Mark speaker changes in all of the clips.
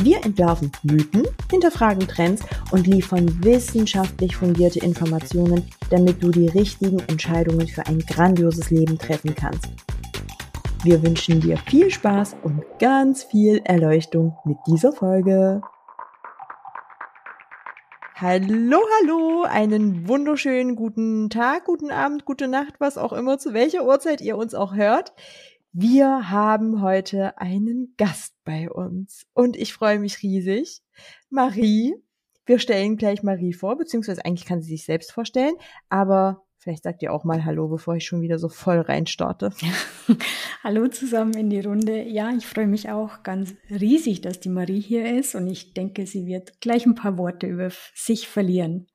Speaker 1: Wir entwerfen Mythen, hinterfragen Trends und liefern wissenschaftlich fundierte Informationen, damit du die richtigen Entscheidungen für ein grandioses Leben treffen kannst. Wir wünschen dir viel Spaß und ganz viel Erleuchtung mit dieser Folge. Hallo, hallo, einen wunderschönen guten Tag, guten Abend, gute Nacht, was auch immer, zu welcher Uhrzeit ihr uns auch hört. Wir haben heute einen Gast bei uns und ich freue mich riesig. Marie, wir stellen gleich Marie vor, beziehungsweise eigentlich kann sie sich selbst vorstellen, aber Vielleicht sagt ihr auch mal Hallo, bevor ich schon wieder so voll reinstarte.
Speaker 2: Hallo zusammen in die Runde. Ja, ich freue mich auch ganz riesig, dass die Marie hier ist und ich denke, sie wird gleich ein paar Worte über sich verlieren.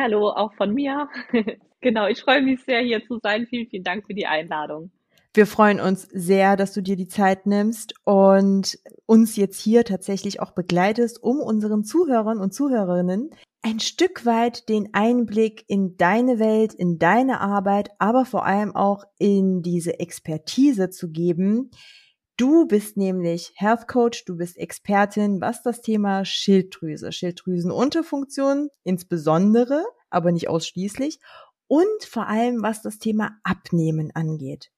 Speaker 3: Hallo, auch von mir. genau, ich freue mich sehr, hier zu sein. Vielen, vielen Dank für die Einladung.
Speaker 1: Wir freuen uns sehr, dass du dir die Zeit nimmst und uns jetzt hier tatsächlich auch begleitest, um unseren Zuhörern und Zuhörerinnen ein Stück weit den Einblick in deine Welt, in deine Arbeit, aber vor allem auch in diese Expertise zu geben. Du bist nämlich Health Coach, du bist Expertin, was das Thema Schilddrüse, Schilddrüsenunterfunktion insbesondere, aber nicht ausschließlich und vor allem was das Thema Abnehmen angeht.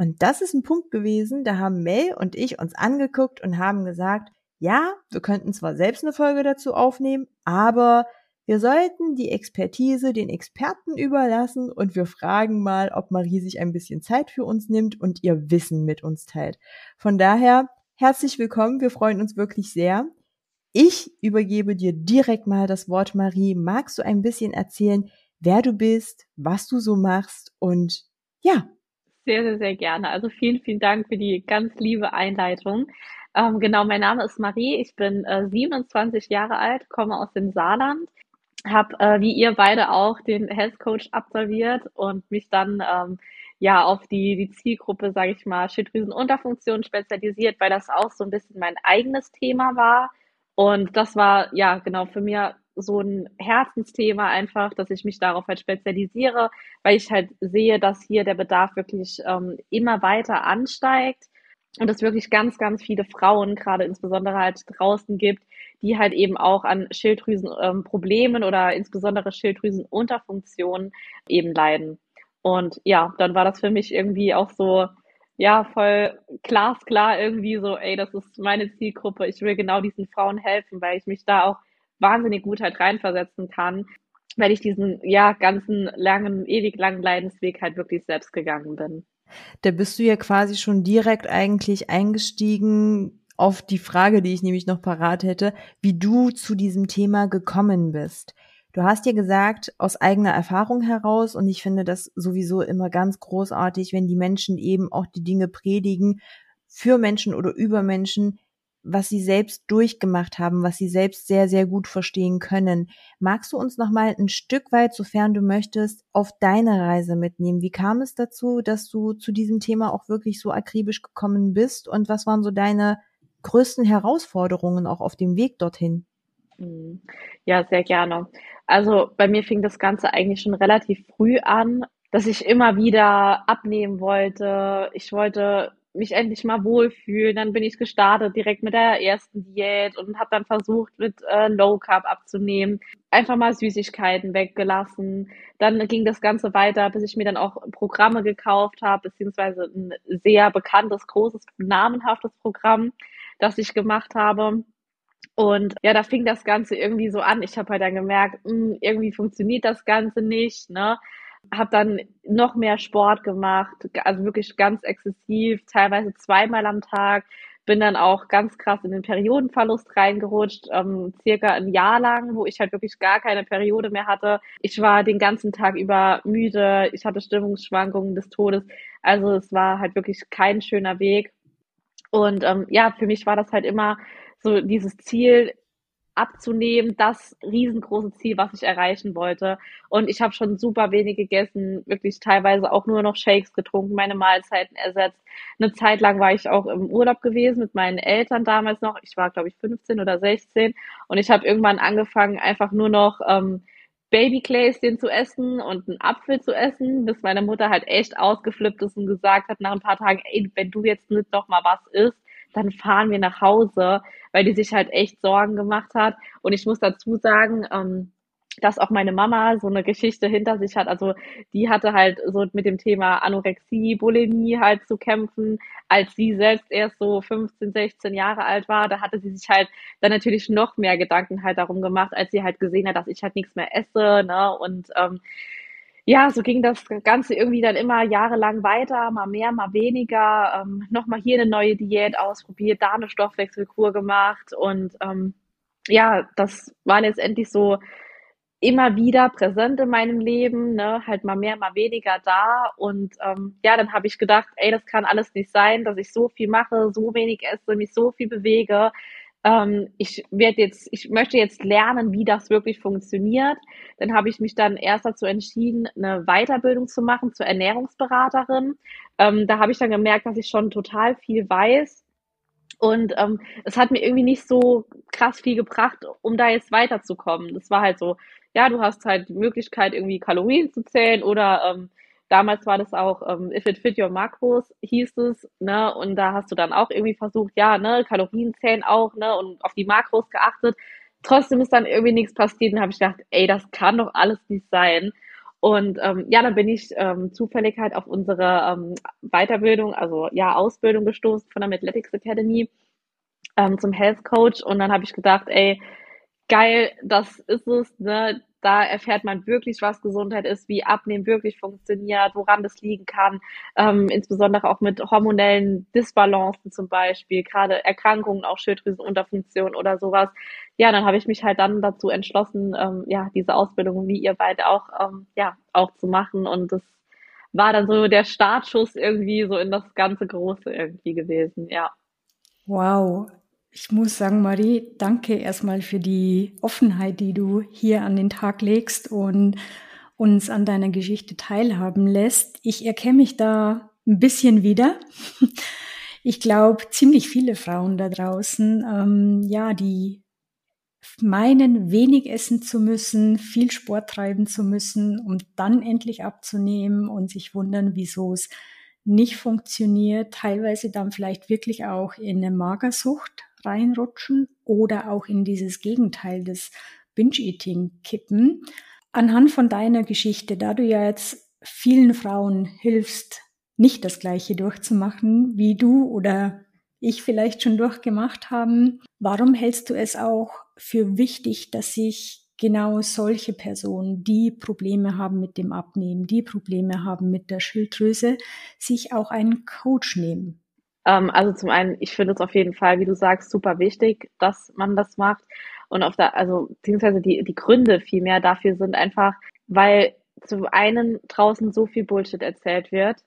Speaker 1: Und das ist ein Punkt gewesen, da haben Mel und ich uns angeguckt und haben gesagt, ja, wir könnten zwar selbst eine Folge dazu aufnehmen, aber wir sollten die Expertise den Experten überlassen und wir fragen mal, ob Marie sich ein bisschen Zeit für uns nimmt und ihr Wissen mit uns teilt. Von daher, herzlich willkommen, wir freuen uns wirklich sehr. Ich übergebe dir direkt mal das Wort, Marie. Magst du ein bisschen erzählen, wer du bist, was du so machst und ja.
Speaker 3: Sehr, sehr, sehr gerne. Also vielen, vielen Dank für die ganz liebe Einleitung. Ähm, genau, mein Name ist Marie, ich bin äh, 27 Jahre alt, komme aus dem Saarland, habe äh, wie ihr beide auch den Health Coach absolviert und mich dann ähm, ja auf die, die Zielgruppe, sage ich mal, Schilddrüsenunterfunktion spezialisiert, weil das auch so ein bisschen mein eigenes Thema war. Und das war ja genau für mich so ein Herzensthema einfach, dass ich mich darauf halt spezialisiere, weil ich halt sehe, dass hier der Bedarf wirklich ähm, immer weiter ansteigt und es wirklich ganz, ganz viele Frauen, gerade insbesondere halt draußen gibt, die halt eben auch an Schilddrüsenproblemen ähm, oder insbesondere Schilddrüsenunterfunktionen eben leiden. Und ja, dann war das für mich irgendwie auch so, ja, voll glasklar irgendwie so, ey, das ist meine Zielgruppe. Ich will genau diesen Frauen helfen, weil ich mich da auch wahnsinnig gut halt reinversetzen kann, weil ich diesen, ja, ganzen langen, ewig langen Leidensweg halt wirklich selbst gegangen bin.
Speaker 1: Da bist du ja quasi schon direkt eigentlich eingestiegen auf die Frage, die ich nämlich noch parat hätte, wie du zu diesem Thema gekommen bist. Du hast ja gesagt, aus eigener Erfahrung heraus, und ich finde das sowieso immer ganz großartig, wenn die Menschen eben auch die Dinge predigen für Menschen oder über Menschen, was sie selbst durchgemacht haben, was sie selbst sehr, sehr gut verstehen können. Magst du uns noch mal ein Stück weit, sofern du möchtest, auf deine Reise mitnehmen? Wie kam es dazu, dass du zu diesem Thema auch wirklich so akribisch gekommen bist? Und was waren so deine größten Herausforderungen auch auf dem Weg dorthin?
Speaker 3: Mhm. Ja, sehr gerne. Also bei mir fing das Ganze eigentlich schon relativ früh an, dass ich immer wieder abnehmen wollte. Ich wollte mich endlich mal wohlfühlen. Dann bin ich gestartet direkt mit der ersten Diät und habe dann versucht, mit äh, Low Carb abzunehmen. Einfach mal Süßigkeiten weggelassen. Dann ging das Ganze weiter, bis ich mir dann auch Programme gekauft habe, beziehungsweise ein sehr bekanntes, großes, namenhaftes Programm, das ich gemacht habe. Und ja, da fing das Ganze irgendwie so an. Ich habe halt dann gemerkt, mh, hm, irgendwie funktioniert das Ganze nicht. Ne? Habe dann noch mehr Sport gemacht, also wirklich ganz exzessiv, teilweise zweimal am Tag. Bin dann auch ganz krass in den Periodenverlust reingerutscht, ähm, circa ein Jahr lang, wo ich halt wirklich gar keine Periode mehr hatte. Ich war den ganzen Tag über müde, ich hatte Stimmungsschwankungen des Todes. Also es war halt wirklich kein schöner Weg. Und ähm, ja, für mich war das halt immer so dieses Ziel, abzunehmen, das riesengroße Ziel, was ich erreichen wollte. Und ich habe schon super wenig gegessen, wirklich teilweise auch nur noch Shakes getrunken, meine Mahlzeiten ersetzt. Eine Zeit lang war ich auch im Urlaub gewesen mit meinen Eltern damals noch. Ich war, glaube ich, 15 oder 16 und ich habe irgendwann angefangen, einfach nur noch ähm, Babygläschen zu essen und einen Apfel zu essen, bis meine Mutter halt echt ausgeflippt ist und gesagt hat nach ein paar Tagen, ey, wenn du jetzt nicht noch mal was isst, dann fahren wir nach Hause, weil die sich halt echt Sorgen gemacht hat. Und ich muss dazu sagen, ähm, dass auch meine Mama so eine Geschichte hinter sich hat. Also die hatte halt so mit dem Thema Anorexie, Bulimie halt zu kämpfen, als sie selbst erst so 15, 16 Jahre alt war. Da hatte sie sich halt dann natürlich noch mehr Gedanken halt darum gemacht, als sie halt gesehen hat, dass ich halt nichts mehr esse. Ne? Und ähm, ja, so ging das Ganze irgendwie dann immer jahrelang weiter, mal mehr, mal weniger, ähm, nochmal hier eine neue Diät ausprobiert, da eine Stoffwechselkur gemacht und ähm, ja, das war letztendlich so immer wieder präsent in meinem Leben, ne, halt mal mehr, mal weniger da und ähm, ja, dann habe ich gedacht, ey, das kann alles nicht sein, dass ich so viel mache, so wenig esse, mich so viel bewege, ähm, ich werde jetzt, ich möchte jetzt lernen, wie das wirklich funktioniert. Dann habe ich mich dann erst dazu entschieden, eine Weiterbildung zu machen zur Ernährungsberaterin. Ähm, da habe ich dann gemerkt, dass ich schon total viel weiß. Und ähm, es hat mir irgendwie nicht so krass viel gebracht, um da jetzt weiterzukommen. Das war halt so, ja, du hast halt die Möglichkeit, irgendwie Kalorien zu zählen oder ähm, Damals war das auch ähm, If it fit your macros, hieß es, ne? Und da hast du dann auch irgendwie versucht, ja, ne, Kalorien zählen auch, ne, und auf die Makros geachtet. Trotzdem ist dann irgendwie nichts passiert und habe ich gedacht, ey, das kann doch alles nicht sein. Und ähm, ja, dann bin ich ähm, zufällig halt auf unsere ähm, Weiterbildung, also ja, Ausbildung gestoßen von der Athletics Academy ähm, zum Health Coach. Und dann habe ich gedacht, ey, geil, das ist es, ne? Da erfährt man wirklich, was Gesundheit ist, wie Abnehmen wirklich funktioniert, woran das liegen kann, ähm, insbesondere auch mit hormonellen Disbalancen zum Beispiel, gerade Erkrankungen, auch Schilddrüsenunterfunktion oder sowas. Ja, dann habe ich mich halt dann dazu entschlossen, ähm, ja, diese Ausbildung, wie ihr beide auch, ähm, ja, auch zu machen. Und das war dann so der Startschuss irgendwie so in das ganze Große irgendwie gewesen, ja.
Speaker 2: Wow, ich muss sagen, Marie, danke erstmal für die Offenheit, die du hier an den Tag legst und uns an deiner Geschichte teilhaben lässt. Ich erkenne mich da ein bisschen wieder. Ich glaube, ziemlich viele Frauen da draußen, ähm, ja, die meinen, wenig essen zu müssen, viel Sport treiben zu müssen, um dann endlich abzunehmen und sich wundern, wieso es nicht funktioniert, teilweise dann vielleicht wirklich auch in eine Magersucht reinrutschen oder auch in dieses Gegenteil des Binge-Eating kippen. Anhand von deiner Geschichte, da du ja jetzt vielen Frauen hilfst, nicht das Gleiche durchzumachen, wie du oder ich vielleicht schon durchgemacht haben, warum hältst du es auch für wichtig, dass sich genau solche Personen, die Probleme haben mit dem Abnehmen, die Probleme haben mit der Schilddrüse, sich auch einen Coach nehmen?
Speaker 3: Ähm, also zum einen, ich finde es auf jeden Fall, wie du sagst, super wichtig, dass man das macht. Und auf der, also beziehungsweise die, die Gründe vielmehr dafür sind einfach, weil zum einen draußen so viel Bullshit erzählt wird,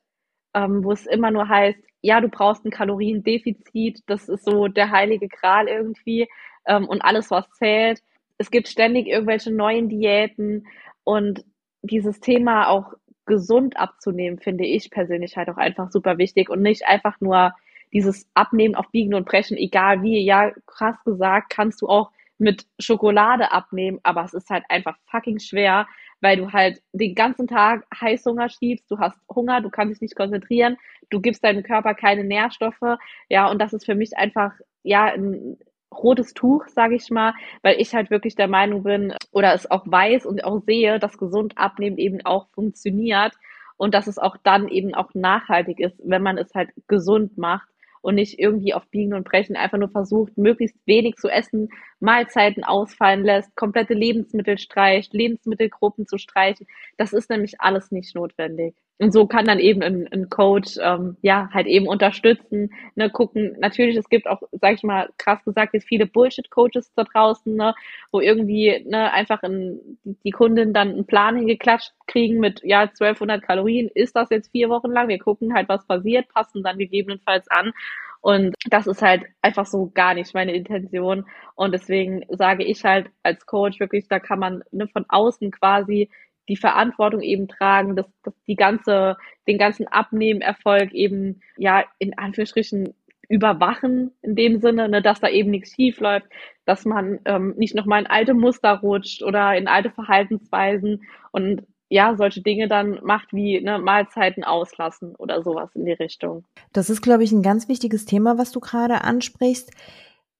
Speaker 3: ähm, wo es immer nur heißt, ja, du brauchst ein Kaloriendefizit, das ist so der heilige Gral irgendwie ähm, und alles, was zählt. Es gibt ständig irgendwelche neuen Diäten und dieses Thema auch gesund abzunehmen, finde ich persönlich halt auch einfach super wichtig und nicht einfach nur dieses Abnehmen auf Biegen und Brechen, egal wie, ja, krass gesagt, kannst du auch mit Schokolade abnehmen, aber es ist halt einfach fucking schwer, weil du halt den ganzen Tag Heißhunger schiebst, du hast Hunger, du kannst dich nicht konzentrieren, du gibst deinem Körper keine Nährstoffe, ja, und das ist für mich einfach, ja, ein rotes Tuch, sage ich mal, weil ich halt wirklich der Meinung bin oder es auch weiß und auch sehe, dass gesund abnehmen eben auch funktioniert und dass es auch dann eben auch nachhaltig ist, wenn man es halt gesund macht und nicht irgendwie auf Biegen und Brechen einfach nur versucht, möglichst wenig zu essen, Mahlzeiten ausfallen lässt, komplette Lebensmittel streicht, Lebensmittelgruppen zu streichen. Das ist nämlich alles nicht notwendig. Und so kann dann eben ein, ein Coach ähm, ja halt eben unterstützen, ne, gucken. Natürlich, es gibt auch, sag ich mal, krass gesagt, jetzt viele Bullshit-Coaches da draußen, ne, wo irgendwie ne, einfach in, die Kunden dann einen Plan hingeklatscht kriegen mit ja 1200 Kalorien. Ist das jetzt vier Wochen lang? Wir gucken halt, was passiert, passen dann gegebenenfalls an Und das ist halt einfach so gar nicht meine Intention. Und deswegen sage ich halt als Coach wirklich, da kann man ne, von außen quasi die Verantwortung eben tragen, dass, dass die ganze, den ganzen Abnehmerfolg eben ja in Anführungsstrichen überwachen in dem Sinne, ne, dass da eben nichts schief läuft, dass man ähm, nicht nochmal in alte Muster rutscht oder in alte Verhaltensweisen und ja, solche Dinge dann macht wie ne, Mahlzeiten auslassen oder sowas in die Richtung.
Speaker 1: Das ist, glaube ich, ein ganz wichtiges Thema, was du gerade ansprichst.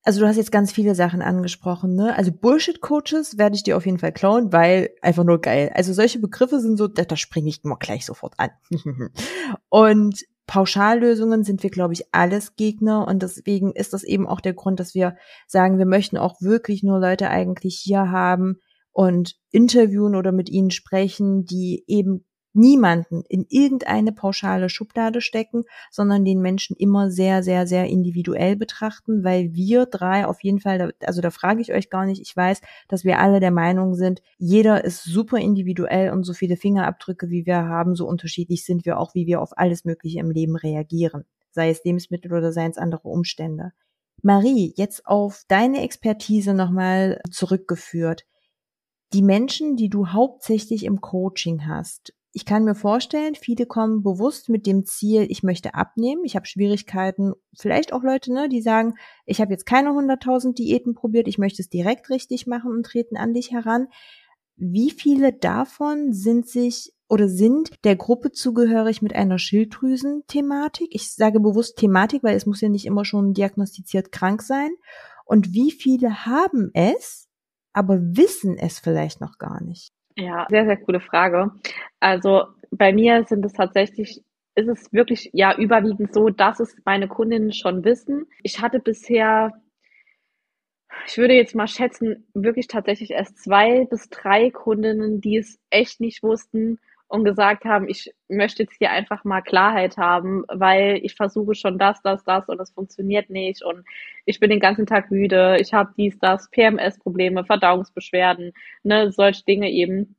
Speaker 1: Also du hast jetzt ganz viele Sachen angesprochen, ne? Also Bullshit-Coaches werde ich dir auf jeden Fall klauen, weil einfach nur geil. Also solche Begriffe sind so, da, da springe ich immer gleich sofort an. und Pauschallösungen sind wir, glaube ich, alles Gegner und deswegen ist das eben auch der Grund, dass wir sagen, wir möchten auch wirklich nur Leute eigentlich hier haben und interviewen oder mit ihnen sprechen, die eben niemanden in irgendeine pauschale Schublade stecken, sondern den Menschen immer sehr, sehr, sehr individuell betrachten, weil wir drei auf jeden Fall, also da frage ich euch gar nicht, ich weiß, dass wir alle der Meinung sind, jeder ist super individuell und so viele Fingerabdrücke, wie wir haben, so unterschiedlich sind wir auch, wie wir auf alles Mögliche im Leben reagieren, sei es Lebensmittel oder seien es andere Umstände. Marie, jetzt auf deine Expertise nochmal zurückgeführt. Die Menschen, die du hauptsächlich im Coaching hast, ich kann mir vorstellen, viele kommen bewusst mit dem Ziel, ich möchte abnehmen, ich habe Schwierigkeiten, vielleicht auch Leute, ne, die sagen, ich habe jetzt keine 100.000 Diäten probiert, ich möchte es direkt richtig machen und treten an dich heran. Wie viele davon sind sich oder sind der Gruppe zugehörig mit einer Schilddrüsenthematik? Ich sage bewusst Thematik, weil es muss ja nicht immer schon diagnostiziert krank sein. Und wie viele haben es, aber wissen es vielleicht noch gar nicht?
Speaker 3: Ja, sehr, sehr coole Frage. Also bei mir sind es tatsächlich, ist es wirklich ja überwiegend so, dass es meine Kundinnen schon wissen. Ich hatte bisher, ich würde jetzt mal schätzen, wirklich tatsächlich erst zwei bis drei Kundinnen, die es echt nicht wussten und gesagt haben, ich möchte jetzt hier einfach mal Klarheit haben, weil ich versuche schon das, das, das und es funktioniert nicht und ich bin den ganzen Tag müde, ich habe dies, das, PMS-Probleme, Verdauungsbeschwerden, ne, solche Dinge eben,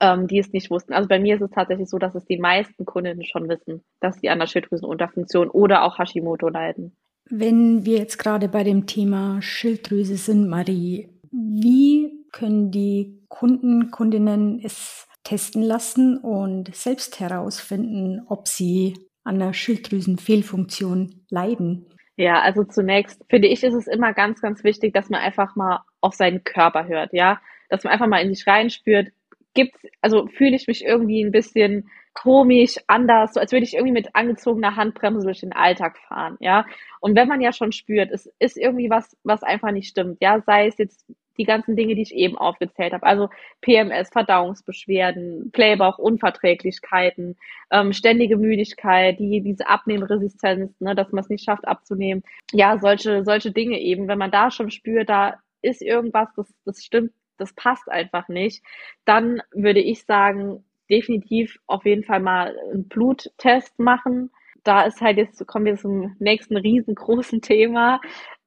Speaker 3: ähm, die es nicht wussten. Also bei mir ist es tatsächlich so, dass es die meisten Kundinnen schon wissen, dass sie an der Schilddrüsenunterfunktion oder auch Hashimoto leiden.
Speaker 2: Wenn wir jetzt gerade bei dem Thema Schilddrüse sind, Marie, wie können die Kunden, Kundinnen es testen lassen und selbst herausfinden, ob sie an der Schilddrüsenfehlfunktion leiden?
Speaker 3: Ja, also zunächst finde ich, ist es immer ganz, ganz wichtig, dass man einfach mal auf seinen Körper hört, ja, dass man einfach mal in sich reinspürt, gibt's, also fühle ich mich irgendwie ein bisschen komisch, anders, so als würde ich irgendwie mit angezogener Handbremse durch den Alltag fahren, ja. Und wenn man ja schon spürt, es ist irgendwie was, was einfach nicht stimmt, ja, sei es jetzt die ganzen Dinge, die ich eben aufgezählt habe. Also PMS, Verdauungsbeschwerden, Playbauch, Unverträglichkeiten, ähm, ständige Müdigkeit, die, diese Abnehmresistenz, ne, dass man es nicht schafft abzunehmen. Ja, solche, solche Dinge eben. Wenn man da schon spürt, da ist irgendwas, das, das stimmt, das passt einfach nicht, dann würde ich sagen, definitiv auf jeden Fall mal einen Bluttest machen. Da ist halt jetzt, kommen wir zum nächsten riesengroßen Thema.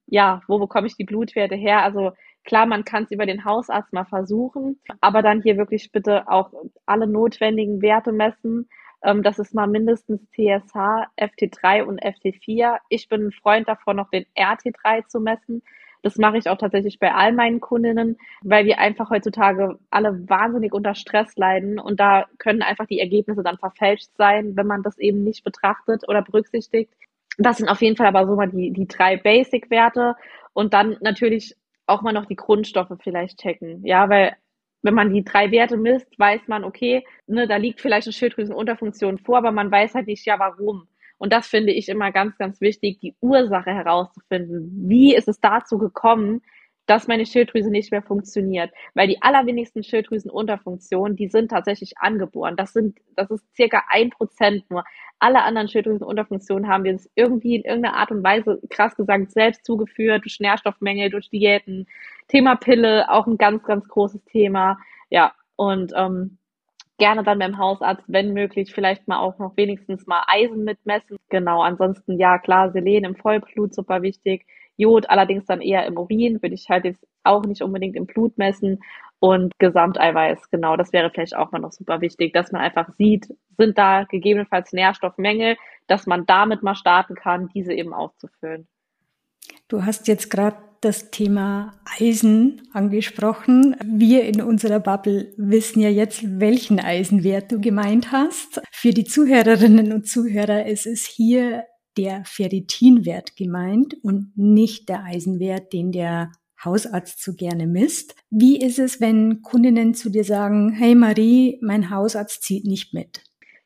Speaker 3: Ja, wo bekomme ich die Blutwerte her? Also Klar, man kann es über den Hausarzt mal versuchen, aber dann hier wirklich bitte auch alle notwendigen Werte messen. Ähm, das ist mal mindestens TSH, FT3 und FT4. Ich bin ein Freund davon, noch den RT3 zu messen. Das mache ich auch tatsächlich bei all meinen Kundinnen, weil wir einfach heutzutage alle wahnsinnig unter Stress leiden und da können einfach die Ergebnisse dann verfälscht sein, wenn man das eben nicht betrachtet oder berücksichtigt. Das sind auf jeden Fall aber so mal die, die drei Basic-Werte und dann natürlich auch mal noch die Grundstoffe vielleicht checken. Ja, weil wenn man die drei Werte misst, weiß man, okay, ne, da liegt vielleicht eine Schilddrüsenunterfunktion vor, aber man weiß halt nicht, ja, warum. Und das finde ich immer ganz, ganz wichtig, die Ursache herauszufinden. Wie ist es dazu gekommen, dass meine Schilddrüse nicht mehr funktioniert. Weil die allerwenigsten Schilddrüsenunterfunktionen, die sind tatsächlich angeboren. Das sind, das ist circa ein Prozent nur. Alle anderen Schilddrüsenunterfunktionen haben wir uns irgendwie in irgendeiner Art und Weise, krass gesagt, selbst zugeführt, durch Nährstoffmängel, durch Diäten. Thema Pille, auch ein ganz, ganz großes Thema. Ja, und ähm, gerne dann beim Hausarzt, wenn möglich, vielleicht mal auch noch wenigstens mal Eisen mitmessen. Genau, ansonsten ja klar, Selen im Vollblut super wichtig. Jod allerdings dann eher im Urin, würde ich halt jetzt auch nicht unbedingt im Blut messen. Und Gesamteiweiß, genau, das wäre vielleicht auch mal noch super wichtig, dass man einfach sieht, sind da gegebenenfalls Nährstoffmängel, dass man damit mal starten kann, diese eben aufzufüllen.
Speaker 2: Du hast jetzt gerade das Thema Eisen angesprochen. Wir in unserer Bubble wissen ja jetzt, welchen Eisenwert du gemeint hast. Für die Zuhörerinnen und Zuhörer ist es hier der Ferritinwert gemeint und nicht der Eisenwert, den der Hausarzt so gerne misst. Wie ist es, wenn Kundinnen zu dir sagen, hey Marie, mein Hausarzt zieht nicht mit?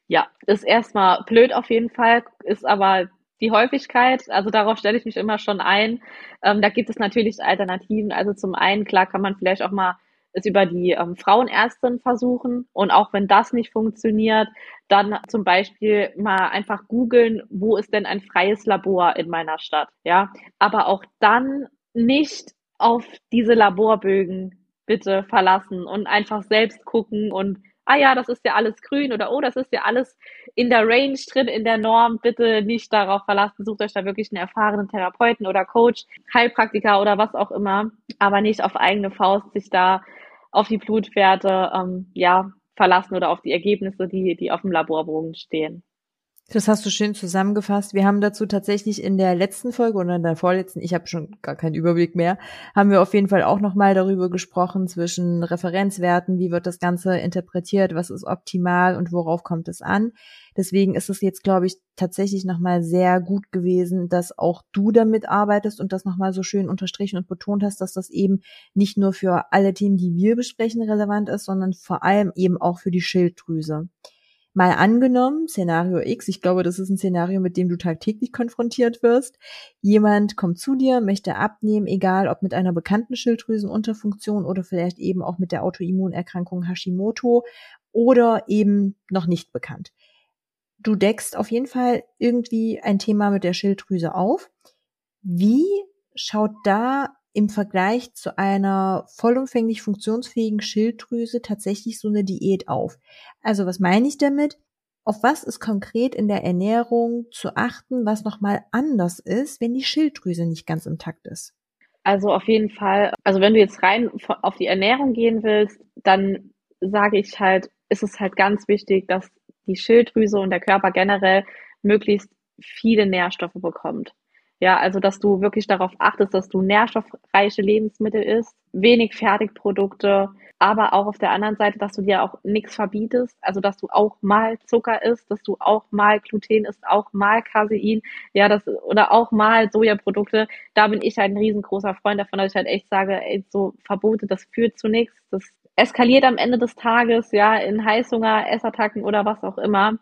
Speaker 3: Ja, ist erstmal blöd auf jeden Fall, ist aber die Häufigkeit, also darauf stelle ich mich immer schon ein. Ähm, da gibt es natürlich Alternativen. Also zum einen, klar, kann man vielleicht auch mal es über die ähm, Frauenärztin versuchen. Und auch wenn das nicht funktioniert, dann zum Beispiel mal einfach googeln, wo ist denn ein freies Labor in meiner Stadt, ja. Aber auch dann nicht auf diese Laborbögen bitte verlassen und einfach selbst gucken und ah ja, das ist ja alles grün oder oh, das ist ja alles in der Range drin, in der Norm. Bitte nicht darauf verlassen. Sucht euch da wirklich einen erfahrenen Therapeuten oder Coach, Heilpraktiker oder was auch immer, aber nicht auf eigene Faust sich da auf die Blutwerte ähm, ja verlassen oder auf die Ergebnisse, die die auf dem Laborbogen stehen.
Speaker 1: Das hast du schön zusammengefasst. Wir haben dazu tatsächlich in der letzten Folge oder in der vorletzten, ich habe schon gar keinen Überblick mehr, haben wir auf jeden Fall auch nochmal darüber gesprochen zwischen Referenzwerten, wie wird das Ganze interpretiert, was ist optimal und worauf kommt es an. Deswegen ist es jetzt, glaube ich, tatsächlich nochmal sehr gut gewesen, dass auch du damit arbeitest und das nochmal so schön unterstrichen und betont hast, dass das eben nicht nur für alle Themen, die wir besprechen, relevant ist, sondern vor allem eben auch für die Schilddrüse. Mal angenommen, Szenario X, ich glaube, das ist ein Szenario, mit dem du tagtäglich konfrontiert wirst. Jemand kommt zu dir, möchte abnehmen, egal ob mit einer bekannten Schilddrüsenunterfunktion oder vielleicht eben auch mit der Autoimmunerkrankung Hashimoto oder eben noch nicht bekannt. Du deckst auf jeden Fall irgendwie ein Thema mit der Schilddrüse auf. Wie schaut da im Vergleich zu einer vollumfänglich funktionsfähigen Schilddrüse tatsächlich so eine Diät auf. Also was meine ich damit? Auf was ist konkret in der Ernährung zu achten, was nochmal anders ist, wenn die Schilddrüse nicht ganz intakt ist?
Speaker 3: Also auf jeden Fall, also wenn du jetzt rein auf die Ernährung gehen willst, dann sage ich halt, ist es halt ganz wichtig, dass die Schilddrüse und der Körper generell möglichst viele Nährstoffe bekommt. Ja, also dass du wirklich darauf achtest, dass du nährstoffreiche Lebensmittel isst, wenig Fertigprodukte, aber auch auf der anderen Seite, dass du dir auch nichts verbietest, also dass du auch mal Zucker isst, dass du auch mal Gluten isst, auch mal Casein, ja, das oder auch mal Sojaprodukte. Da bin ich halt ein riesengroßer Freund davon, dass ich halt echt sage, ey, so Verbote, das führt zu nichts, das eskaliert am Ende des Tages, ja, in Heißhunger, Essattacken oder was auch immer.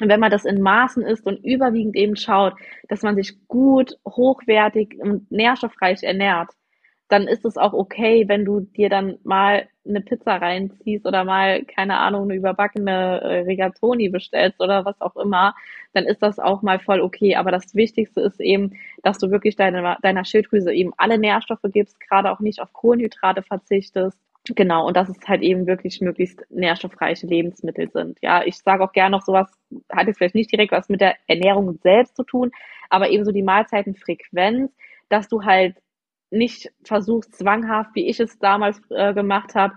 Speaker 3: Und wenn man das in Maßen isst und überwiegend eben schaut, dass man sich gut, hochwertig und nährstoffreich ernährt, dann ist es auch okay, wenn du dir dann mal eine Pizza reinziehst oder mal, keine Ahnung, eine überbackene äh, Rigatoni bestellst oder was auch immer, dann ist das auch mal voll okay. Aber das Wichtigste ist eben, dass du wirklich deine, deiner Schilddrüse eben alle Nährstoffe gibst, gerade auch nicht auf Kohlenhydrate verzichtest Genau, und dass es halt eben wirklich möglichst nährstoffreiche Lebensmittel sind. Ja, ich sage auch gerne noch sowas, hat jetzt vielleicht nicht direkt was mit der Ernährung selbst zu tun, aber eben so die Mahlzeitenfrequenz, dass du halt nicht versuchst, zwanghaft, wie ich es damals äh, gemacht habe,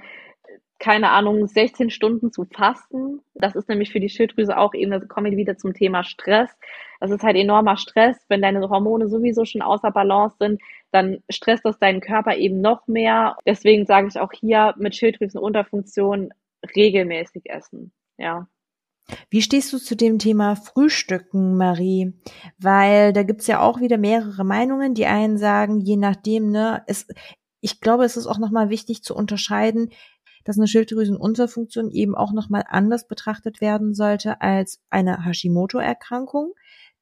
Speaker 3: keine Ahnung, 16 Stunden zu fasten. Das ist nämlich für die Schilddrüse auch eben, da kommen wir wieder zum Thema Stress. Das ist halt enormer Stress, wenn deine Hormone sowieso schon außer Balance sind, dann stresst das deinen Körper eben noch mehr. Deswegen sage ich auch hier mit Schilddrüsenunterfunktion regelmäßig essen. Ja.
Speaker 1: Wie stehst du zu dem Thema Frühstücken, Marie? Weil da gibt's ja auch wieder mehrere Meinungen. Die einen sagen, je nachdem, ne, es, ich glaube, es ist auch nochmal wichtig zu unterscheiden, dass eine Schilddrüsenunterfunktion eben auch nochmal anders betrachtet werden sollte als eine Hashimoto-Erkrankung.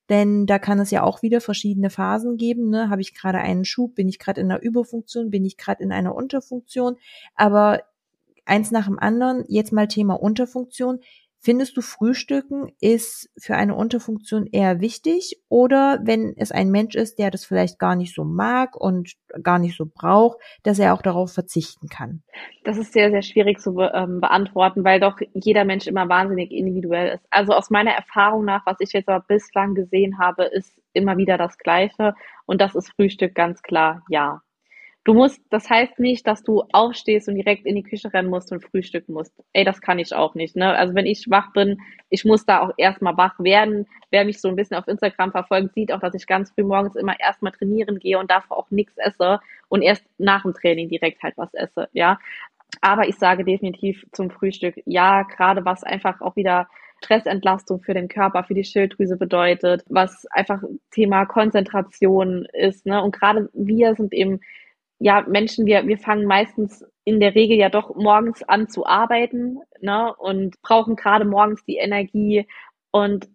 Speaker 1: Denn da kann es ja auch wieder verschiedene Phasen geben. Ne? Habe ich gerade einen Schub? Bin ich gerade in einer Überfunktion? Bin ich gerade in einer Unterfunktion? Aber eins nach dem anderen, jetzt mal Thema Unterfunktion. Findest du Frühstücken ist für eine Unterfunktion eher wichtig oder wenn es ein Mensch ist, der das vielleicht gar nicht so mag und gar nicht so braucht, dass er auch darauf verzichten kann?
Speaker 3: Das ist sehr, sehr schwierig zu ähm, beantworten, weil doch jeder Mensch immer wahnsinnig individuell ist. Also aus meiner Erfahrung nach, was ich jetzt aber bislang gesehen habe, ist immer wieder das Gleiche und das ist Frühstück ganz klar ja. Du musst, das heißt nicht, dass du aufstehst und direkt in die Küche rennen musst und frühstücken musst. Ey, das kann ich auch nicht. Ne? Also wenn ich wach bin, ich muss da auch erstmal wach werden. Wer mich so ein bisschen auf Instagram verfolgt, sieht auch, dass ich ganz früh morgens immer erstmal trainieren gehe und davor auch nichts esse und erst nach dem Training direkt halt was esse. Ja. Aber ich sage definitiv zum Frühstück ja, gerade was einfach auch wieder Stressentlastung für den Körper, für die Schilddrüse bedeutet, was einfach Thema Konzentration ist. Ne? Und gerade wir sind eben ja Menschen, wir, wir fangen meistens in der Regel ja doch morgens an zu arbeiten ne? und brauchen gerade morgens die Energie. Und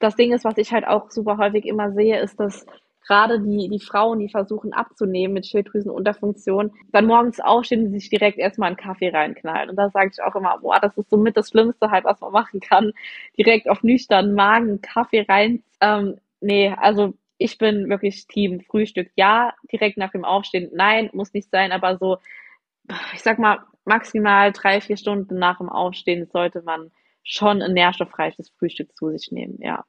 Speaker 3: das Ding ist, was ich halt auch super häufig immer sehe, ist, dass gerade die, die Frauen, die versuchen abzunehmen mit Schilddrüsenunterfunktion, dann morgens aufstehen und sich direkt erstmal einen Kaffee reinknallen. Und da sage ich auch immer, boah, das ist somit das Schlimmste halt, was man machen kann. Direkt auf nüchternen Magen Kaffee rein. Ähm, nee, also ich bin wirklich Team Frühstück. Ja, direkt nach dem Aufstehen. Nein, muss nicht sein, aber so, ich sag mal, maximal drei, vier Stunden nach dem Aufstehen sollte man schon ein nährstoffreiches Frühstück zu sich nehmen, ja.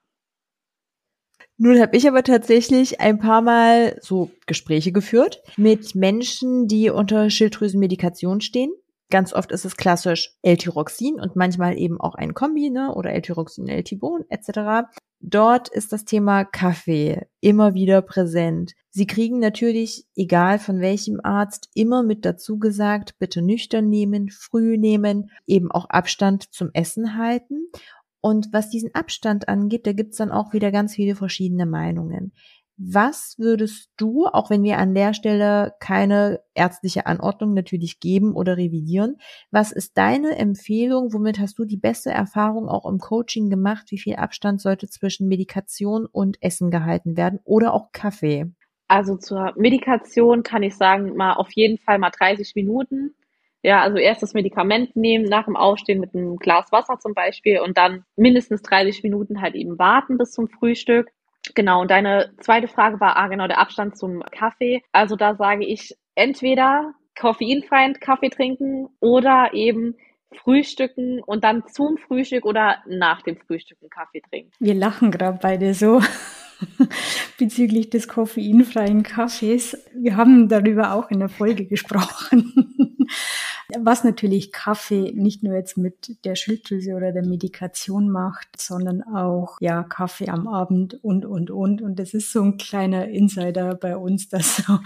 Speaker 1: Nun habe ich aber tatsächlich ein paar Mal so Gespräche geführt mit Menschen, die unter Schilddrüsenmedikation stehen. Ganz oft ist es klassisch L-Tyroxin und manchmal eben auch ein Kombi, ne, oder L-Tyroxin, L-Tibon etc. Dort ist das Thema Kaffee immer wieder präsent. Sie kriegen natürlich, egal von welchem Arzt, immer mit dazu gesagt, bitte nüchtern nehmen, früh nehmen, eben auch Abstand zum Essen halten. Und was diesen Abstand angeht, da gibt's dann auch wieder ganz viele verschiedene Meinungen. Was würdest du, auch wenn wir an der Stelle keine ärztliche Anordnung natürlich geben oder revidieren, was ist deine Empfehlung? Womit hast du die beste Erfahrung auch im Coaching gemacht? Wie viel Abstand sollte zwischen Medikation und Essen gehalten werden oder auch Kaffee?
Speaker 3: Also zur Medikation kann ich sagen, mal auf jeden Fall mal 30 Minuten. Ja, also erst das Medikament nehmen, nach dem Aufstehen mit einem Glas Wasser zum Beispiel und dann mindestens 30 Minuten halt eben warten bis zum Frühstück. Genau, und deine zweite Frage war, ah, genau, der Abstand zum Kaffee. Also da sage ich entweder koffeinfreien Kaffee trinken oder eben frühstücken und dann zum Frühstück oder nach dem Frühstücken Kaffee trinken.
Speaker 2: Wir lachen gerade beide so bezüglich des koffeinfreien Kaffees. Wir haben darüber auch in der Folge gesprochen. Was natürlich Kaffee nicht nur jetzt mit der Schilddrüse oder der Medikation macht, sondern auch, ja, Kaffee am Abend und, und, und. Und das ist so ein kleiner Insider bei uns, dass so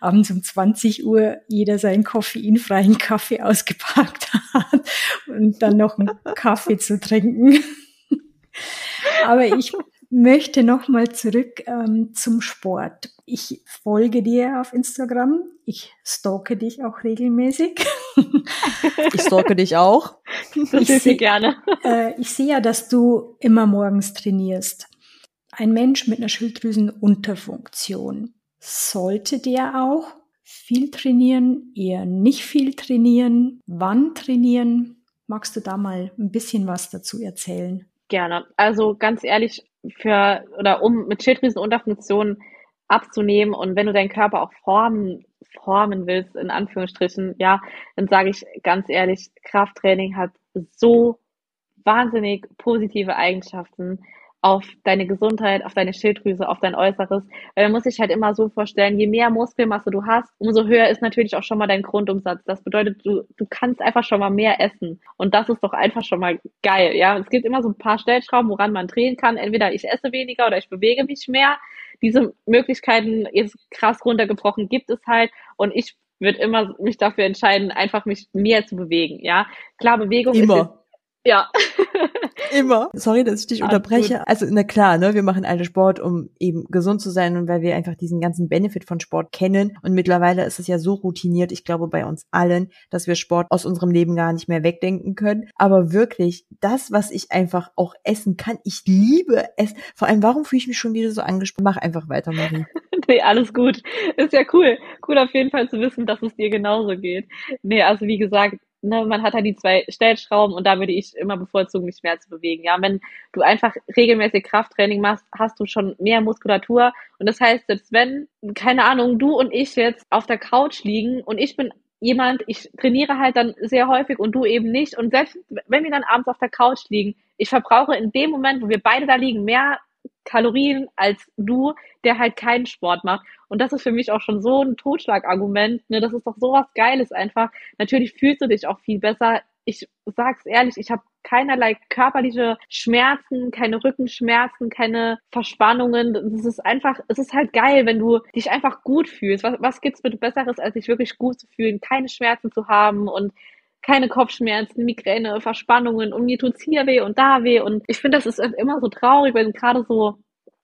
Speaker 2: abends um 20 Uhr jeder seinen koffeinfreien Kaffee ausgepackt hat und dann noch einen Kaffee zu trinken. Aber ich möchte nochmal zurück ähm, zum Sport. Ich folge dir auf Instagram. Ich stalke dich auch regelmäßig.
Speaker 1: ich stalke dich auch.
Speaker 3: Das ich sehe gerne.
Speaker 2: Äh, ich sehe ja, dass du immer morgens trainierst. Ein Mensch mit einer Schilddrüsenunterfunktion, sollte der auch viel trainieren, eher nicht viel trainieren? Wann trainieren? Magst du da mal ein bisschen was dazu erzählen?
Speaker 3: Gerne. Also ganz ehrlich, für oder um mit Schilddrüsenunterfunktion abzunehmen. Und wenn du deinen Körper auch formen, formen willst, in Anführungsstrichen, ja, dann sage ich ganz ehrlich, Krafttraining hat so wahnsinnig positive Eigenschaften auf deine Gesundheit, auf deine Schilddrüse, auf dein Äußeres. Weil man muss sich halt immer so vorstellen, je mehr Muskelmasse du hast, umso höher ist natürlich auch schon mal dein Grundumsatz. Das bedeutet, du, du kannst einfach schon mal mehr essen. Und das ist doch einfach schon mal geil, ja. Es gibt immer so ein paar Stellschrauben, woran man drehen kann. Entweder ich esse weniger oder ich bewege mich mehr. Diese Möglichkeiten, jetzt krass runtergebrochen, gibt es halt. Und ich würde immer mich dafür entscheiden, einfach mich mehr zu bewegen, ja. Klar, Bewegung
Speaker 1: immer.
Speaker 3: ist ja.
Speaker 1: Immer. Sorry, dass ich dich unterbreche. Gut. Also, na klar, ne, wir machen alle Sport, um eben gesund zu sein und weil wir einfach diesen ganzen Benefit von Sport kennen. Und mittlerweile ist es ja so routiniert, ich glaube bei uns allen, dass wir Sport aus unserem Leben gar nicht mehr wegdenken können. Aber wirklich, das, was ich einfach auch essen kann, ich liebe es. Vor allem, warum fühle ich mich schon wieder so angesprochen? Mach einfach weiter, Marie.
Speaker 3: nee, alles gut. Ist ja cool. Cool auf jeden Fall zu wissen, dass es dir genauso geht. Nee, also wie gesagt, ne, man hat halt die zwei Stellschrauben und da würde ich immer bevorzugen, mich mehr zu bewegen. Ja, wenn du einfach regelmäßig Krafttraining machst, hast du schon mehr Muskulatur und das heißt, selbst wenn, keine Ahnung, du und ich jetzt auf der Couch liegen und ich bin jemand, ich trainiere halt dann sehr häufig und du eben nicht und selbst wenn wir dann abends auf der Couch liegen, ich verbrauche in dem Moment, wo wir beide da liegen, mehr Kalorien als du, der halt keinen Sport macht. Und das ist für mich auch schon so ein Totschlagargument. Ne? Das ist doch sowas Geiles einfach. Natürlich fühlst du dich auch viel besser. Ich sag's ehrlich, ich habe keinerlei körperliche Schmerzen, keine Rückenschmerzen, keine Verspannungen. Es ist einfach, es ist halt geil, wenn du dich einfach gut fühlst. Was, was gibt's bitte Besseres, als dich wirklich gut zu fühlen, keine Schmerzen zu haben und keine Kopfschmerzen, Migräne, Verspannungen und mir tut's hier weh und da weh. Und ich finde, das ist immer so traurig, wenn gerade so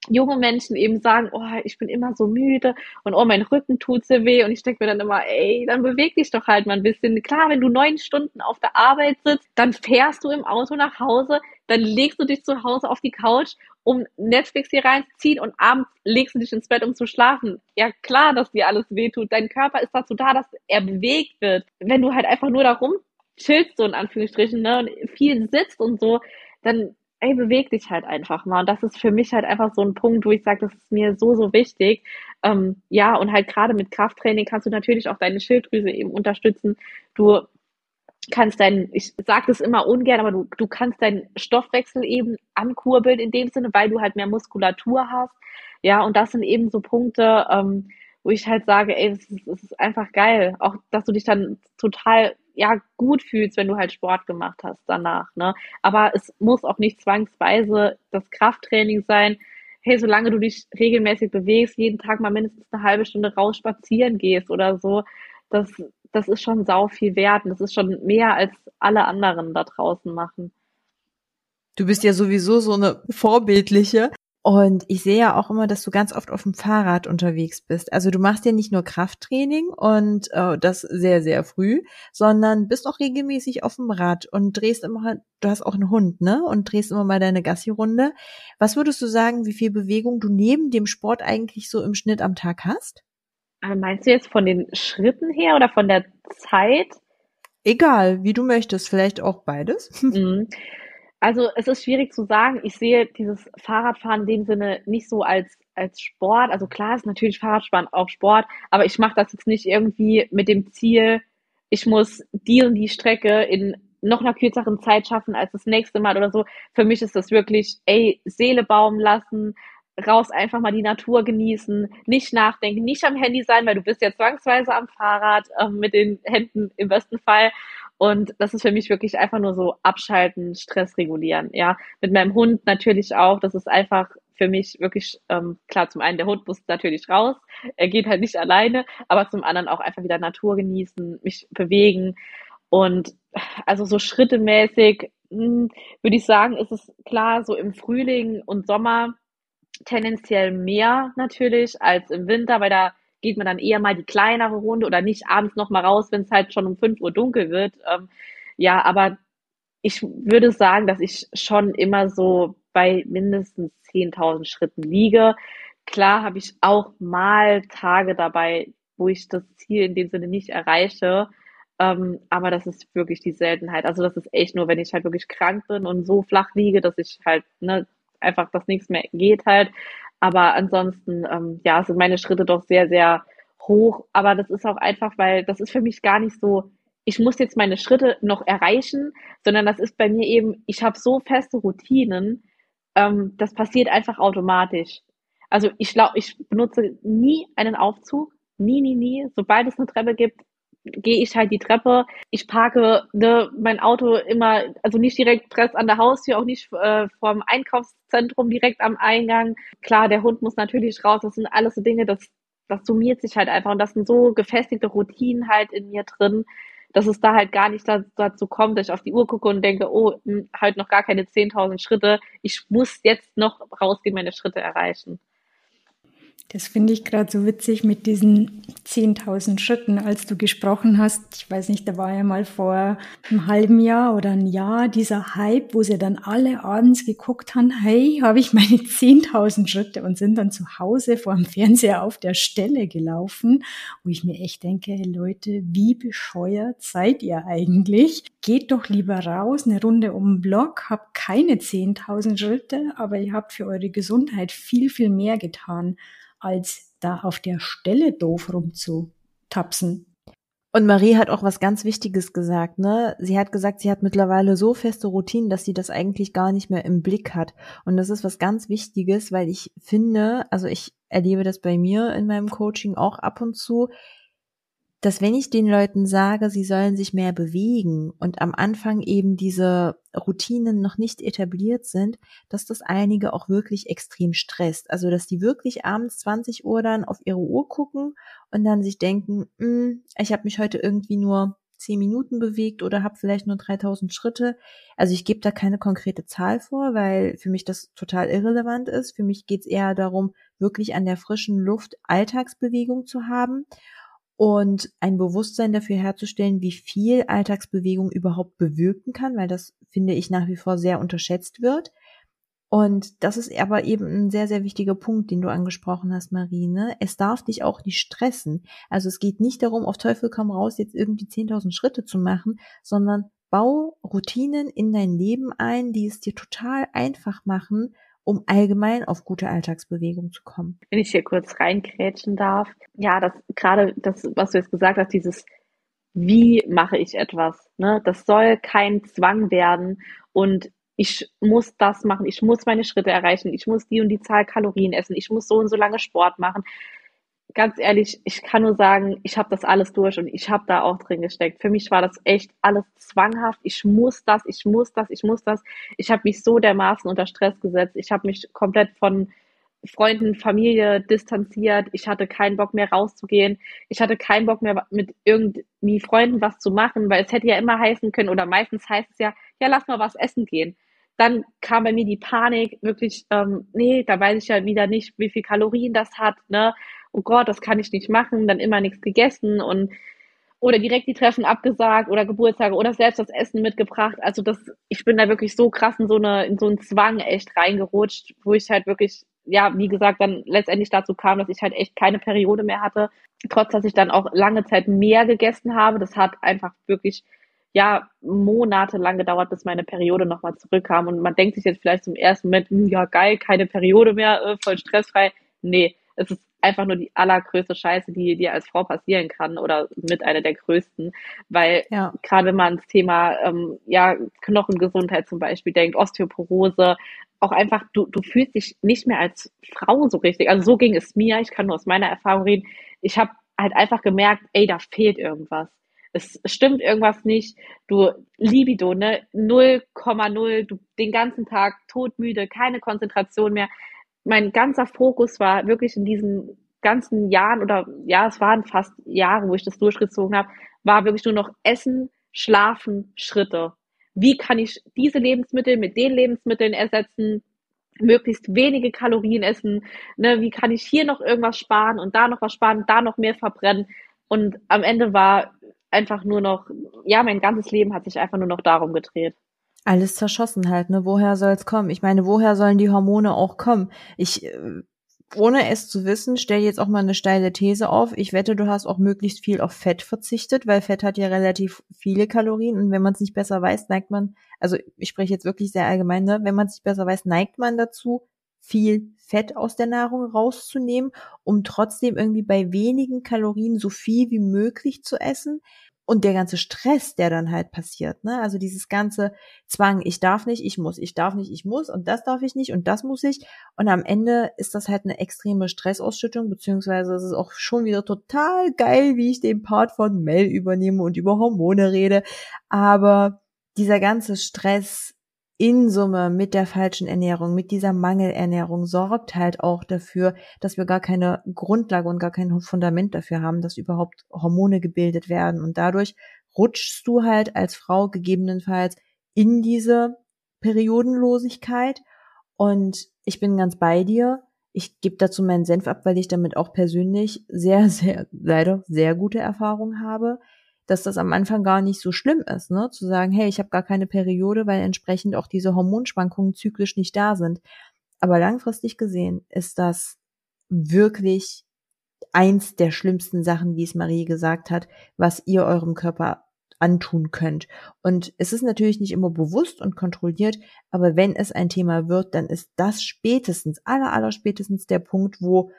Speaker 3: junge Menschen eben sagen, oh, ich bin immer so müde und oh, mein Rücken tut so weh und ich denke mir dann immer, ey, dann beweg dich doch halt mal ein bisschen. Klar, wenn du neun Stunden auf der Arbeit sitzt, dann fährst du im Auto nach Hause, dann legst du dich zu Hause auf die Couch, um Netflix hier reinzuziehen und abends legst du dich ins Bett, um zu schlafen. Ja, klar, dass dir alles wehtut. Dein Körper ist dazu da, dass er bewegt wird. Wenn du halt einfach nur darum chillst, so in Anführungsstrichen, ne, und viel sitzt und so, dann, ey, beweg dich halt einfach mal. Und das ist für mich halt einfach so ein Punkt, wo ich sage, das ist mir so, so wichtig. Ähm, ja, und halt gerade mit Krafttraining kannst du natürlich auch deine Schilddrüse eben unterstützen. Du kannst deinen, ich sage das immer ungern, aber du, du kannst deinen Stoffwechsel eben ankurbeln in dem Sinne, weil du halt mehr Muskulatur hast. Ja, und das sind eben so Punkte, ähm, wo ich halt sage, ey, es ist, ist einfach geil. Auch, dass du dich dann total ja gut fühlst, wenn du halt Sport gemacht hast danach. Ne? Aber es muss auch nicht zwangsweise das Krafttraining sein. Hey, solange du dich regelmäßig bewegst, jeden Tag mal mindestens eine halbe Stunde raus spazieren gehst oder so, das, das ist schon sau viel wert. Und das ist schon mehr als alle anderen da draußen machen.
Speaker 1: Du bist ja sowieso so eine vorbildliche. Und ich sehe ja auch immer, dass du ganz oft auf dem Fahrrad unterwegs bist. Also du machst ja nicht nur Krafttraining und äh, das sehr, sehr früh, sondern bist auch regelmäßig auf dem Rad und drehst immer, du hast auch einen Hund, ne? Und drehst immer mal deine Gassi-Runde. Was würdest du sagen, wie viel Bewegung du neben dem Sport eigentlich so im Schnitt am Tag hast?
Speaker 3: Äh, meinst du jetzt von den Schritten her oder von der Zeit?
Speaker 1: Egal, wie du möchtest, vielleicht auch beides.
Speaker 3: Mhm. Also es ist schwierig zu sagen. Ich sehe dieses Fahrradfahren in dem Sinne nicht so als als Sport. Also klar ist natürlich Fahrradfahren auch Sport, aber ich mache das jetzt nicht irgendwie mit dem Ziel, ich muss die und die Strecke in noch einer kürzeren Zeit schaffen als das nächste Mal oder so. Für mich ist das wirklich, ey, Seele baumen lassen, raus einfach mal die Natur genießen, nicht nachdenken, nicht am Handy sein, weil du bist ja zwangsweise am Fahrrad äh, mit den Händen im besten Fall und das ist für mich wirklich einfach nur so abschalten, Stress regulieren. Ja, mit meinem Hund natürlich auch. Das ist einfach für mich wirklich ähm, klar. Zum einen der Hund muss natürlich raus. Er geht halt nicht alleine, aber zum anderen auch einfach wieder Natur genießen, mich bewegen und also so schrittemäßig hm, würde ich sagen, ist es klar so im Frühling und Sommer tendenziell mehr natürlich als im Winter, weil da geht man dann eher mal die kleinere Runde oder nicht abends noch mal raus, wenn es halt schon um 5 Uhr dunkel wird. Ähm, ja, aber ich würde sagen, dass ich schon immer so bei mindestens 10.000 Schritten liege. Klar habe ich auch mal Tage dabei, wo ich das Ziel in dem Sinne nicht erreiche. Ähm, aber das ist wirklich die Seltenheit. Also das ist echt nur, wenn ich halt wirklich krank bin und so flach liege, dass ich halt ne, einfach das nichts mehr geht halt. Aber ansonsten, ähm, ja, sind meine Schritte doch sehr, sehr hoch. Aber das ist auch einfach, weil das ist für mich gar nicht so, ich muss jetzt meine Schritte noch erreichen, sondern das ist bei mir eben, ich habe so feste Routinen, ähm, das passiert einfach automatisch. Also ich glaube, ich benutze nie einen Aufzug, nie, nie, nie. Sobald es eine Treppe gibt, gehe ich halt die Treppe. Ich parke ne, mein Auto immer, also nicht direkt press an der Haustür, auch nicht äh, vom Einkaufszentrum direkt am Eingang. Klar, der Hund muss natürlich raus. Das sind alles so Dinge, das, das summiert sich halt einfach. Und das sind so gefestigte Routinen halt in mir drin, dass es da halt gar nicht dazu kommt, dass ich auf die Uhr gucke und denke, oh, hm, halt noch gar keine 10.000 Schritte. Ich muss jetzt noch rausgehen, meine Schritte erreichen.
Speaker 2: Das finde ich gerade so witzig mit diesen 10.000 Schritten, als du gesprochen hast. Ich weiß nicht, da war ja mal vor einem halben Jahr oder ein Jahr dieser Hype, wo sie dann alle abends geguckt haben, hey, habe ich meine 10.000 Schritte und sind dann zu Hause vor dem Fernseher auf der Stelle gelaufen, wo ich mir echt denke, hey Leute, wie bescheuert seid ihr eigentlich? Geht doch lieber raus, eine Runde um den Block, habt keine 10.000 Schritte, aber ihr habt für eure Gesundheit viel, viel mehr getan als da auf der Stelle doof rumzutapsen.
Speaker 1: Und Marie hat auch was ganz Wichtiges gesagt, ne? Sie hat gesagt, sie hat mittlerweile so feste Routinen, dass sie das eigentlich gar nicht mehr im Blick hat. Und das ist was ganz Wichtiges, weil ich finde, also ich erlebe das bei mir in meinem Coaching auch ab und zu, dass wenn ich den Leuten sage, sie sollen sich mehr bewegen und am Anfang eben diese Routinen noch nicht etabliert sind, dass das einige auch wirklich extrem stresst. Also, dass die wirklich abends 20 Uhr dann auf ihre Uhr gucken und dann sich denken, hm, ich habe mich heute irgendwie nur 10 Minuten bewegt oder habe vielleicht nur 3000 Schritte. Also ich gebe da keine konkrete Zahl vor, weil für mich das total irrelevant ist. Für mich geht es eher darum, wirklich an der frischen Luft Alltagsbewegung zu haben und ein Bewusstsein dafür herzustellen, wie viel Alltagsbewegung überhaupt bewirken kann, weil das finde ich nach wie vor sehr unterschätzt wird. Und das ist aber eben ein sehr, sehr wichtiger Punkt, den du angesprochen hast, Marine. Es darf dich auch nicht stressen. Also es geht nicht darum, auf Teufel komm raus, jetzt irgendwie 10.000 Schritte zu machen, sondern bau Routinen in dein Leben ein, die es dir total einfach machen, um allgemein auf gute Alltagsbewegung zu kommen.
Speaker 3: Wenn ich hier kurz reinkrätschen darf. Ja, das gerade das, was du jetzt gesagt hast, dieses wie mache ich etwas? Ne? Das soll kein Zwang werden und ich muss das machen, ich muss meine Schritte erreichen, ich muss die und die Zahl Kalorien essen, ich muss so und so lange Sport machen ganz ehrlich, ich kann nur sagen, ich habe das alles durch und ich habe da auch drin gesteckt. Für mich war das echt alles zwanghaft. Ich muss das, ich muss das, ich muss das. Ich habe mich so dermaßen unter Stress gesetzt. Ich habe mich komplett von Freunden, Familie distanziert. Ich hatte keinen Bock mehr rauszugehen. Ich hatte keinen Bock mehr mit irgendwie Freunden was zu machen, weil es hätte ja immer heißen können oder meistens heißt es ja, ja, lass mal was essen gehen. Dann kam bei mir die Panik, wirklich, ähm, nee, da weiß ich ja wieder nicht, wie viel Kalorien das hat, ne? Oh Gott, das kann ich nicht machen, dann immer nichts gegessen und oder direkt die Treffen abgesagt oder Geburtstage oder selbst das Essen mitgebracht. Also das, ich bin da wirklich so krass in so eine, in so einen Zwang echt reingerutscht, wo ich halt wirklich, ja, wie gesagt, dann letztendlich dazu kam, dass ich halt echt keine Periode mehr hatte. Trotz, dass ich dann auch lange Zeit mehr gegessen habe. Das hat einfach wirklich, ja, monatelang gedauert, bis meine Periode nochmal zurückkam. Und man denkt sich jetzt vielleicht zum ersten Moment, hm, ja, geil, keine Periode mehr, äh, voll stressfrei. Nee, es ist einfach nur die allergrößte Scheiße, die dir als Frau passieren kann oder mit einer der größten, weil ja. gerade wenn man das Thema ähm, ja Knochengesundheit zum Beispiel denkt, Osteoporose, auch einfach du du fühlst dich nicht mehr als Frau so richtig. Also so ging es mir. Ich kann nur aus meiner Erfahrung reden. Ich habe halt einfach gemerkt, ey, da fehlt irgendwas. Es stimmt irgendwas nicht. Du Libido, ne? 0,0, du den ganzen Tag todmüde, keine Konzentration mehr mein ganzer Fokus war wirklich in diesen ganzen Jahren oder ja, es waren fast Jahre, wo ich das durchgezogen habe, war wirklich nur noch Essen, Schlafen, Schritte. Wie kann ich diese Lebensmittel mit den Lebensmitteln ersetzen? Möglichst wenige Kalorien essen. Ne? Wie kann ich hier noch irgendwas sparen und da noch was sparen, da noch mehr verbrennen? Und am Ende war einfach nur noch, ja, mein ganzes Leben hat sich einfach nur noch darum gedreht
Speaker 1: alles zerschossen halt, ne? Woher soll's kommen? Ich meine, woher sollen die Hormone auch kommen? Ich, äh, ohne es zu wissen, stell jetzt auch mal eine steile These auf. Ich wette, du hast auch möglichst viel auf Fett verzichtet, weil Fett hat ja relativ viele Kalorien und wenn man es nicht besser weiß, neigt man, also ich spreche jetzt wirklich sehr allgemein, ne? Wenn man es nicht besser weiß, neigt man dazu, viel Fett aus der Nahrung rauszunehmen, um trotzdem irgendwie bei wenigen Kalorien so viel wie möglich zu essen und der ganze Stress, der dann halt passiert, ne? Also dieses ganze Zwang, ich darf nicht, ich muss, ich darf nicht, ich muss und das darf ich nicht und das muss ich. Und am Ende ist das halt eine extreme Stressausschüttung, beziehungsweise es ist auch schon wieder total geil, wie ich den Part von Mel übernehme und über Hormone rede. Aber dieser ganze Stress in Summe mit der falschen Ernährung, mit dieser Mangelernährung sorgt halt auch dafür, dass wir gar keine Grundlage und gar kein Fundament dafür haben, dass überhaupt Hormone gebildet werden. Und dadurch rutschst du halt als Frau gegebenenfalls in diese Periodenlosigkeit. Und ich bin ganz bei dir. Ich gebe dazu meinen Senf ab, weil ich damit auch persönlich sehr, sehr, leider sehr gute Erfahrungen habe dass das am Anfang gar nicht so schlimm ist, ne? Zu sagen, hey, ich habe gar keine Periode, weil entsprechend auch diese Hormonschwankungen zyklisch nicht da sind. Aber langfristig gesehen ist das wirklich eins der schlimmsten Sachen, wie es Marie gesagt hat, was ihr eurem Körper antun könnt. Und es ist natürlich nicht immer bewusst und kontrolliert, aber wenn es ein Thema wird, dann ist das spätestens, aller, aller spätestens der Punkt, wo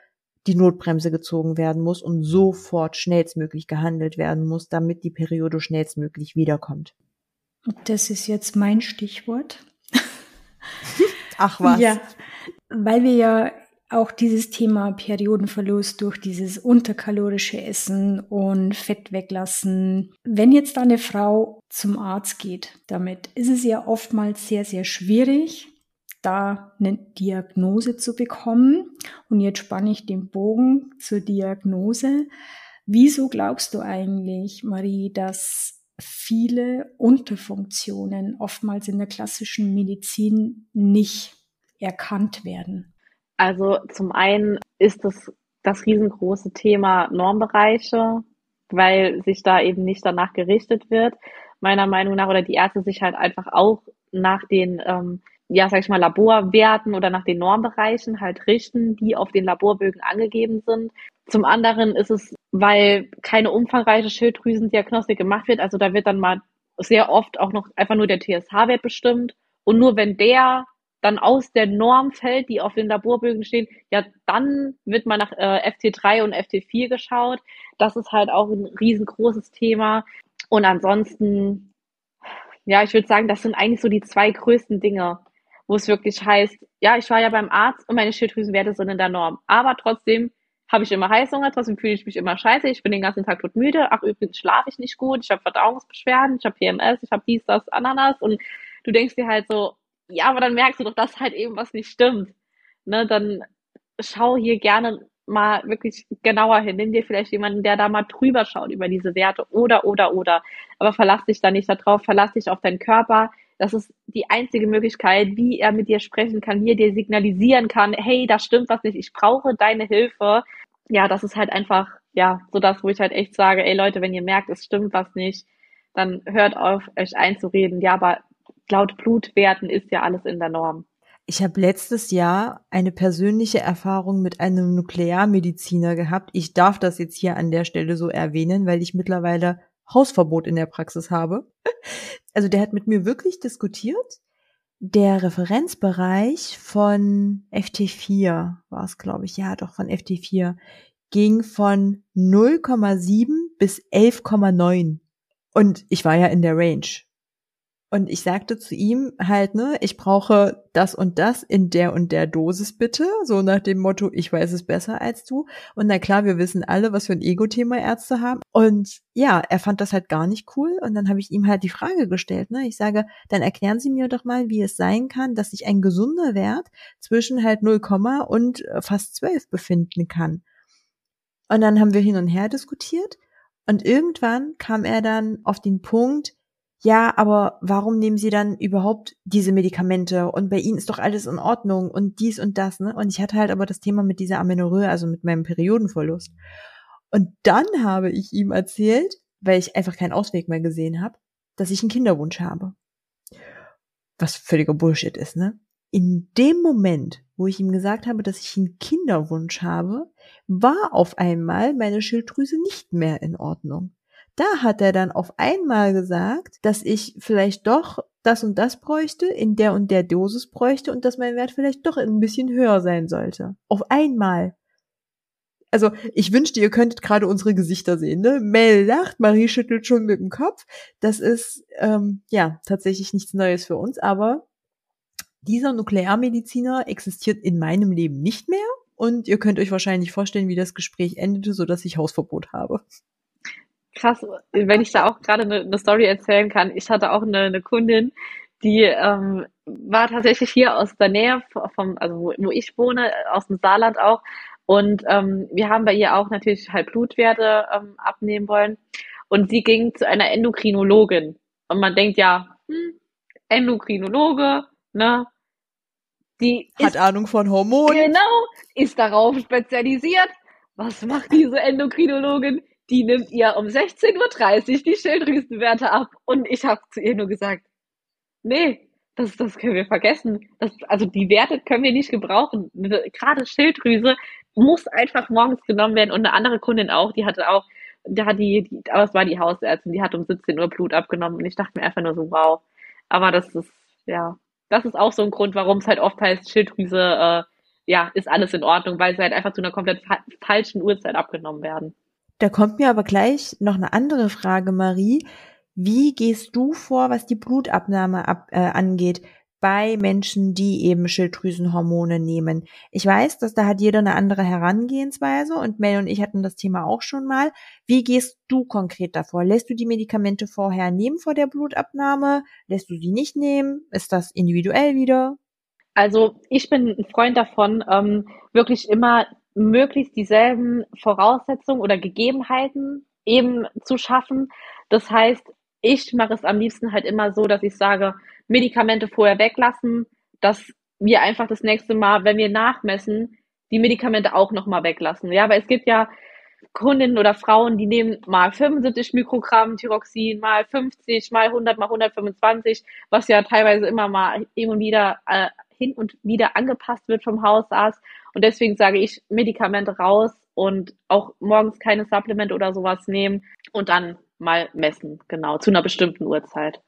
Speaker 1: die Notbremse gezogen werden muss und sofort schnellstmöglich gehandelt werden muss, damit die Periode schnellstmöglich wiederkommt.
Speaker 2: Das ist jetzt mein Stichwort.
Speaker 1: Ach was.
Speaker 2: Ja, weil wir ja auch dieses Thema Periodenverlust durch dieses unterkalorische Essen und Fett weglassen. Wenn jetzt eine Frau zum Arzt geht damit, ist es ja oftmals sehr, sehr schwierig, da eine Diagnose zu bekommen. Und jetzt spanne ich den Bogen zur Diagnose. Wieso glaubst du eigentlich, Marie, dass viele Unterfunktionen oftmals in der klassischen Medizin nicht erkannt werden?
Speaker 3: Also zum einen ist es das riesengroße Thema Normbereiche, weil sich da eben nicht danach gerichtet wird, meiner Meinung nach, oder die Ärzte sich halt einfach auch nach den ähm, ja, sag ich mal, Laborwerten oder nach den Normbereichen halt richten, die auf den Laborbögen angegeben sind. Zum anderen ist es, weil keine umfangreiche Schilddrüsendiagnostik gemacht wird, also da wird dann mal sehr oft auch noch einfach nur der TSH-Wert bestimmt und nur wenn der dann aus der Norm fällt, die auf den Laborbögen stehen, ja, dann wird mal nach äh, FT3 und FT4 geschaut. Das ist halt auch ein riesengroßes Thema. Und ansonsten, ja, ich würde sagen, das sind eigentlich so die zwei größten Dinge wo es wirklich heißt, ja, ich war ja beim Arzt und meine Schilddrüsenwerte sind in der Norm. Aber trotzdem habe ich immer Heißhunger, trotzdem fühle ich mich immer scheiße, ich bin den ganzen Tag tot müde, ach übrigens schlafe ich nicht gut, ich habe Verdauungsbeschwerden, ich habe PMS, ich habe dies, das, Ananas und du denkst dir halt so, ja, aber dann merkst du doch, dass halt eben was nicht stimmt. Ne, dann schau hier gerne mal wirklich genauer hin. Nimm dir vielleicht jemanden, der da mal drüber schaut über diese Werte oder, oder, oder. Aber verlass dich da nicht darauf, verlass dich auf deinen Körper. Das ist die einzige Möglichkeit, wie er mit dir sprechen kann, wie er dir signalisieren kann, hey, da stimmt was nicht, ich brauche deine Hilfe. Ja, das ist halt einfach, ja, so das, wo ich halt echt sage, ey Leute, wenn ihr merkt, es stimmt was nicht, dann hört auf, euch einzureden. Ja, aber laut Blutwerten ist ja alles in der Norm.
Speaker 1: Ich habe letztes Jahr eine persönliche Erfahrung mit einem Nuklearmediziner gehabt. Ich darf das jetzt hier an der Stelle so erwähnen, weil ich mittlerweile Hausverbot in der Praxis habe. Also der hat mit mir wirklich diskutiert. Der Referenzbereich von FT4 war es, glaube ich, ja, doch von FT4 ging von 0,7 bis 11,9. Und ich war ja in der Range. Und ich sagte zu ihm halt, ne, ich brauche das und das in der und der Dosis bitte, so nach dem Motto, ich weiß es besser als du. Und na klar, wir wissen alle, was für ein Ego-Thema Ärzte haben. Und ja, er fand das halt gar nicht cool. Und dann habe ich ihm halt die Frage gestellt, ne, ich sage, dann erklären Sie mir doch mal, wie es sein kann, dass sich ein gesunder Wert zwischen halt 0, und äh, fast 12 befinden kann. Und dann haben wir hin und her diskutiert. Und irgendwann kam er dann auf den Punkt, ja, aber warum nehmen Sie dann überhaupt diese Medikamente? Und bei Ihnen ist doch alles in Ordnung und dies und das, ne? Und ich hatte halt aber das Thema mit dieser Amenorrhoe, also mit meinem Periodenverlust. Und dann habe ich ihm erzählt, weil ich einfach keinen Ausweg mehr gesehen habe, dass ich einen Kinderwunsch habe. Was völliger Bullshit ist, ne? In dem Moment, wo ich ihm gesagt habe, dass ich einen Kinderwunsch habe, war auf einmal meine Schilddrüse nicht mehr in Ordnung. Da hat er dann auf einmal gesagt, dass ich vielleicht doch das und das bräuchte, in der und der Dosis bräuchte und dass mein Wert vielleicht doch ein bisschen höher sein sollte. Auf einmal. Also ich wünschte, ihr könntet gerade unsere Gesichter sehen. Ne? Mel lacht, Marie schüttelt schon mit dem Kopf. Das ist ähm, ja tatsächlich nichts Neues für uns, aber dieser Nuklearmediziner existiert in meinem Leben nicht mehr. Und ihr könnt euch wahrscheinlich vorstellen, wie das Gespräch endete, so dass ich Hausverbot habe
Speaker 3: krass, wenn ich da auch gerade eine, eine Story erzählen kann. Ich hatte auch eine, eine Kundin, die ähm, war tatsächlich hier aus der Nähe vom, also wo, wo ich wohne, aus dem Saarland auch. Und ähm, wir haben bei ihr auch natürlich halt Blutwerte ähm, abnehmen wollen. Und sie ging zu einer Endokrinologin. Und man denkt ja, hm, Endokrinologe, ne?
Speaker 1: Die hat ist, Ahnung von Hormonen.
Speaker 3: Genau, ist darauf spezialisiert. Was macht diese Endokrinologin? Die nimmt ihr um 16.30 Uhr die Schilddrüsenwerte ab. Und ich habe zu ihr nur gesagt, nee, das, das können wir vergessen. Das, also die Werte können wir nicht gebrauchen. Gerade Schilddrüse muss einfach morgens genommen werden. Und eine andere Kundin auch, die hatte auch, da hat die, die, aber es war die Hausärztin, die hat um 17 Uhr Blut abgenommen. Und ich dachte mir einfach nur so, wow. Aber das ist, ja, das ist auch so ein Grund, warum es halt oft heißt, Schilddrüse äh, ja, ist alles in Ordnung, weil sie halt einfach zu einer komplett fa falschen Uhrzeit abgenommen werden.
Speaker 1: Da kommt mir aber gleich noch eine andere Frage, Marie. Wie gehst du vor, was die Blutabnahme ab, äh, angeht? bei Menschen, die eben Schilddrüsenhormone nehmen. Ich weiß, dass da hat jeder eine andere Herangehensweise und Mel und ich hatten das Thema auch schon mal. Wie gehst du konkret davor? Lässt du die Medikamente vorher nehmen vor der Blutabnahme? Lässt du sie nicht nehmen? Ist das individuell wieder?
Speaker 3: Also ich bin ein Freund davon, ähm, wirklich immer möglichst dieselben Voraussetzungen oder Gegebenheiten eben zu schaffen. Das heißt, ich mache es am liebsten halt immer so, dass ich sage, Medikamente vorher weglassen, dass wir einfach das nächste Mal, wenn wir nachmessen, die Medikamente auch nochmal weglassen. Ja, weil es gibt ja Kundinnen oder Frauen, die nehmen mal 75 Mikrogramm Thyroxin, mal 50, mal 100, mal 125, was ja teilweise immer mal immer wieder äh, hin und wieder angepasst wird vom Hausarzt. Und deswegen sage ich Medikamente raus und auch morgens keine Supplemente oder sowas nehmen und dann mal messen, genau, zu einer bestimmten Uhrzeit.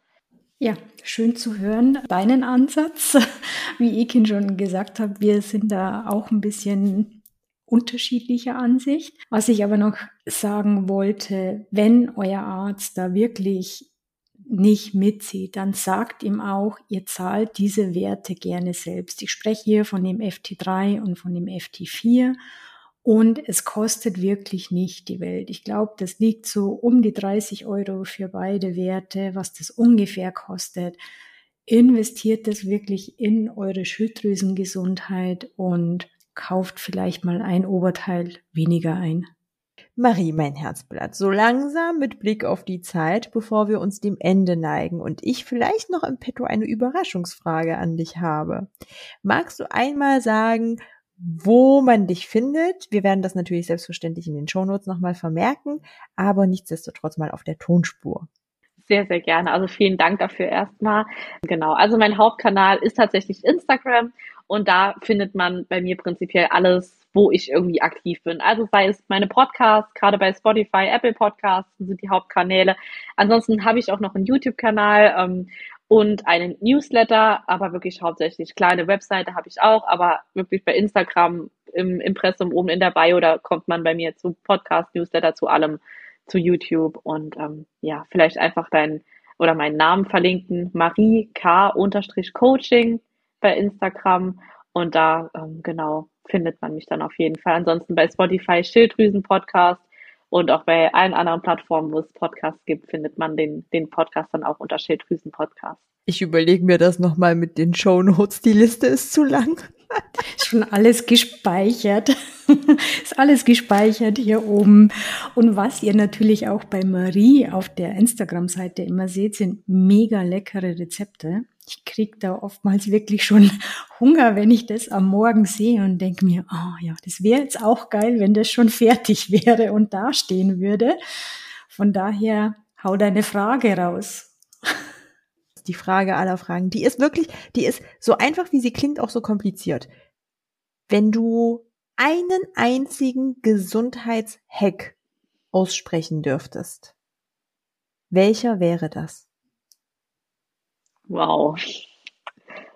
Speaker 2: Ja, schön zu hören. Deinen Ansatz, wie Ekin schon gesagt hat, wir sind da auch ein bisschen unterschiedlicher Ansicht. Was ich aber noch sagen wollte, wenn euer Arzt da wirklich nicht mitzieht, dann sagt ihm auch, ihr zahlt diese Werte gerne selbst. Ich spreche hier von dem FT3 und von dem FT4 und es kostet wirklich nicht die Welt. Ich glaube, das liegt so um die 30 Euro für beide Werte, was das ungefähr kostet. Investiert das wirklich in eure Schilddrüsengesundheit und kauft vielleicht mal ein Oberteil weniger ein.
Speaker 1: Marie, mein Herzblatt, so langsam mit Blick auf die Zeit, bevor wir uns dem Ende neigen und ich vielleicht noch im Petto eine Überraschungsfrage an dich habe. Magst du einmal sagen, wo man dich findet. Wir werden das natürlich selbstverständlich in den Shownotes nochmal vermerken, aber nichtsdestotrotz mal auf der Tonspur.
Speaker 3: Sehr, sehr gerne. Also vielen Dank dafür erstmal. Genau. Also mein Hauptkanal ist tatsächlich Instagram und da findet man bei mir prinzipiell alles, wo ich irgendwie aktiv bin. Also sei es meine Podcasts, gerade bei Spotify, Apple Podcasts sind die Hauptkanäle. Ansonsten habe ich auch noch einen YouTube-Kanal, ähm, und einen Newsletter, aber wirklich hauptsächlich kleine Webseite habe ich auch, aber wirklich bei Instagram im Impressum oben in der Bio, da kommt man bei mir zu Podcast, Newsletter, zu allem, zu YouTube und ähm, ja, vielleicht einfach dein oder meinen Namen verlinken, Marie K. Bei Instagram und da ähm, genau findet man mich dann auf jeden Fall. Ansonsten bei Spotify Schilddrüsen Podcast und auch bei allen anderen Plattformen, wo es Podcasts gibt, findet man den, den Podcast dann auch unter Schilddrüsen Podcast.
Speaker 1: Ich überlege mir das nochmal mit den Show Notes. Die Liste ist zu lang.
Speaker 2: Ist schon alles gespeichert. ist alles gespeichert hier oben. Und was ihr natürlich auch bei Marie auf der Instagram-Seite immer seht, sind mega leckere Rezepte ich krieg da oftmals wirklich schon Hunger, wenn ich das am Morgen sehe und denke mir, oh ja, das wäre jetzt auch geil, wenn das schon fertig wäre und dastehen würde. Von daher hau deine Frage raus.
Speaker 1: Die Frage aller Fragen, die ist wirklich, die ist so einfach, wie sie klingt, auch so kompliziert. Wenn du einen einzigen Gesundheitshack aussprechen dürftest, welcher wäre das?
Speaker 3: Wow.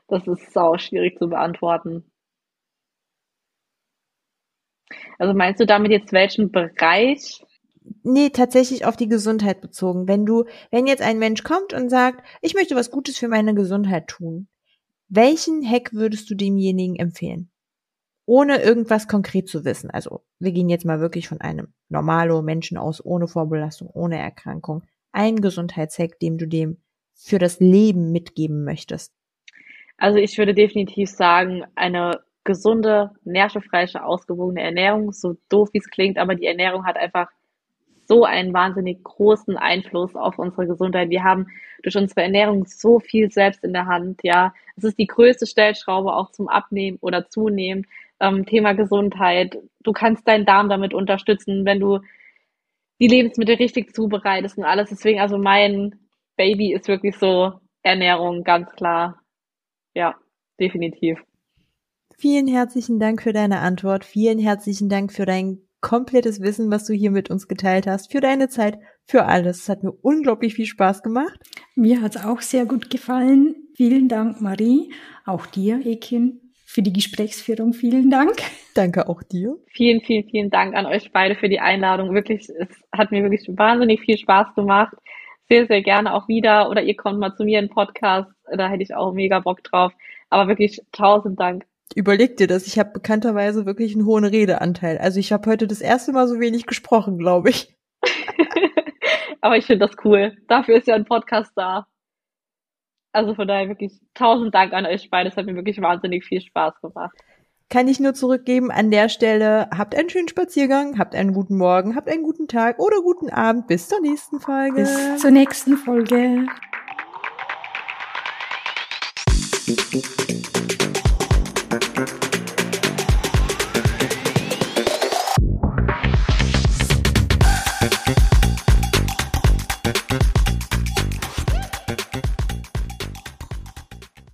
Speaker 3: Das ist sau schwierig zu beantworten. Also meinst du damit jetzt welchen Bereich?
Speaker 1: Nee, tatsächlich auf die Gesundheit bezogen. Wenn du, wenn jetzt ein Mensch kommt und sagt, ich möchte was Gutes für meine Gesundheit tun, welchen Hack würdest du demjenigen empfehlen? Ohne irgendwas konkret zu wissen. Also, wir gehen jetzt mal wirklich von einem normalo Menschen aus, ohne Vorbelastung, ohne Erkrankung. Ein Gesundheitshack, dem du dem für das Leben mitgeben möchtest?
Speaker 3: Also ich würde definitiv sagen, eine gesunde, nährstoffreiche, ausgewogene Ernährung, so doof wie es klingt, aber die Ernährung hat einfach so einen wahnsinnig großen Einfluss auf unsere Gesundheit. Wir haben durch unsere Ernährung so viel selbst in der Hand, ja. Es ist die größte Stellschraube auch zum Abnehmen oder Zunehmen. Ähm, Thema Gesundheit. Du kannst deinen Darm damit unterstützen, wenn du die Lebensmittel richtig zubereitest und alles. Deswegen also mein Baby ist wirklich so Ernährung, ganz klar. Ja, definitiv.
Speaker 1: Vielen herzlichen Dank für deine Antwort. Vielen herzlichen Dank für dein komplettes Wissen, was du hier mit uns geteilt hast, für deine Zeit, für alles. Es hat mir unglaublich viel Spaß gemacht.
Speaker 2: Mir hat es auch sehr gut gefallen. Vielen Dank, Marie. Auch dir, Ekin. Für die Gesprächsführung. Vielen Dank.
Speaker 1: Danke auch dir.
Speaker 3: Vielen, vielen, vielen Dank an euch beide für die Einladung. Wirklich, es hat mir wirklich wahnsinnig viel Spaß gemacht. Sehr, sehr gerne auch wieder. Oder ihr kommt mal zu mir in den Podcast. Da hätte ich auch mega Bock drauf. Aber wirklich tausend Dank.
Speaker 1: Überleg dir das. Ich habe bekannterweise wirklich einen hohen Redeanteil. Also ich habe heute das erste Mal so wenig gesprochen, glaube ich.
Speaker 3: Aber ich finde das cool. Dafür ist ja ein Podcast da. Also von daher wirklich tausend Dank an euch beide. Es hat mir wirklich wahnsinnig viel Spaß gemacht.
Speaker 1: Kann ich nur zurückgeben an der Stelle. Habt einen schönen Spaziergang, habt einen guten Morgen, habt einen guten Tag oder guten Abend. Bis zur nächsten Folge.
Speaker 2: Bis zur nächsten Folge.